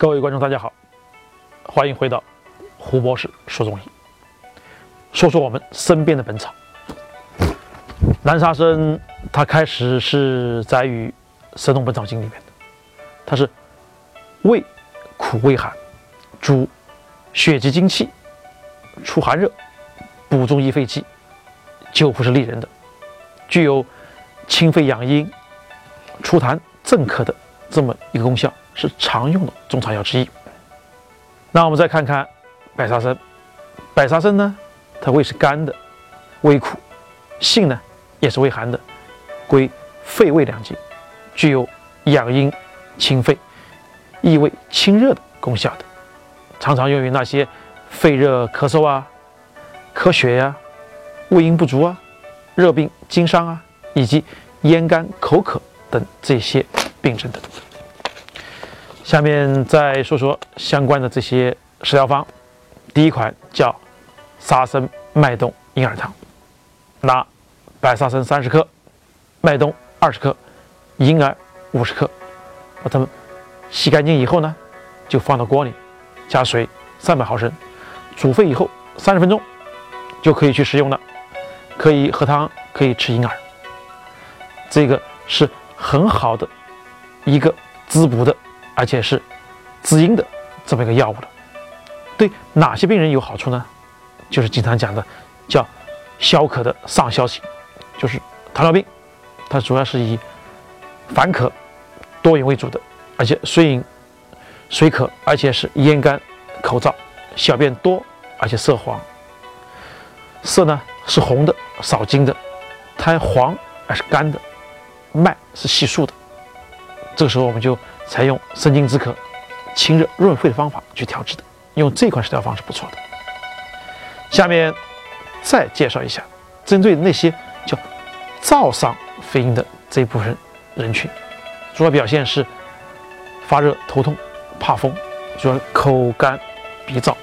各位观众，大家好，欢迎回到胡博士说中医，说说我们身边的本草。南沙参，它开始是载于《神农本草经》里面。的，它是味苦味寒，主血积精气，除寒热，补中益肺气，救服是利人的，具有清肺养阴、除痰镇咳的这么一个功效，是常用的中草药之一。那我们再看看白沙参，白沙参呢，它味是甘的，微苦，性呢也是微寒的，归肺胃两经，具有养阴、清肺、益胃、清热的功效的，常常用于那些肺热咳嗽啊、咳血呀、胃阴不足啊、热病经伤啊，以及咽干口渴等这些病症的。下面再说说相关的这些食疗方。第一款叫沙参麦冬银耳汤，拿白沙参三十克，麦冬二十克，银耳五十克，把它们洗干净以后呢，就放到锅里，加水三百毫升，煮沸以后三十分钟就可以去食用了。可以喝汤，可以吃银耳，这个是很好的一个滋补的。而且是滋阴的这么一个药物了，对哪些病人有好处呢？就是经常讲的叫消渴的上消型，就是糖尿病，它主要是以烦渴多饮为主的，而且水饮水渴，而且是咽干口燥，小便多，而且色黄，色呢是红的，少津的，苔黄而是干的，脉是细数的，这个时候我们就。采用生津止渴、清热润肺的方法去调治的，用这款食疗方是不错的。下面再介绍一下，针对那些叫燥伤肺阴的这一部分人群，主要表现是发热、头痛、怕风，主要口干、鼻燥，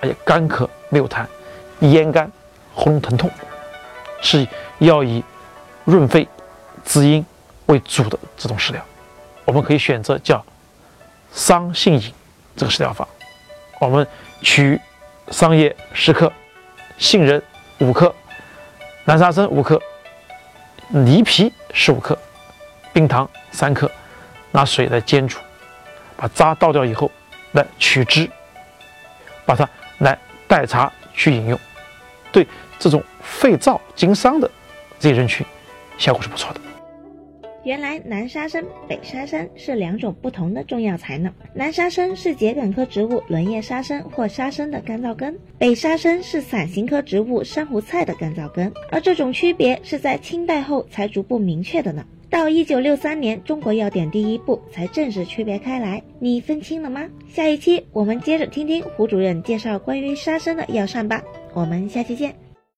而且干咳没有痰，咽干、喉咙疼痛，是要以润肺、滋阴为主的这种食疗。我们可以选择叫桑杏饮这个食疗法，我们取桑叶十克，杏仁五克，南沙参五克，梨皮十五克，冰糖三克，拿水来煎煮，把渣倒掉以后，来取汁，把它来代茶去饮用，对这种肺燥经伤的这些人群，效果是不错的。原来南沙参、北沙参是两种不同的中药材呢。南沙参是桔梗科植物轮叶沙参或沙参的干燥根，北沙参是伞形科植物珊瑚菜的干燥根。而这种区别是在清代后才逐步明确的呢。到一九六三年，《中国药典》第一部才正式区别开来。你分清了吗？下一期我们接着听听胡主任介绍关于沙参的药膳吧。我们下期见。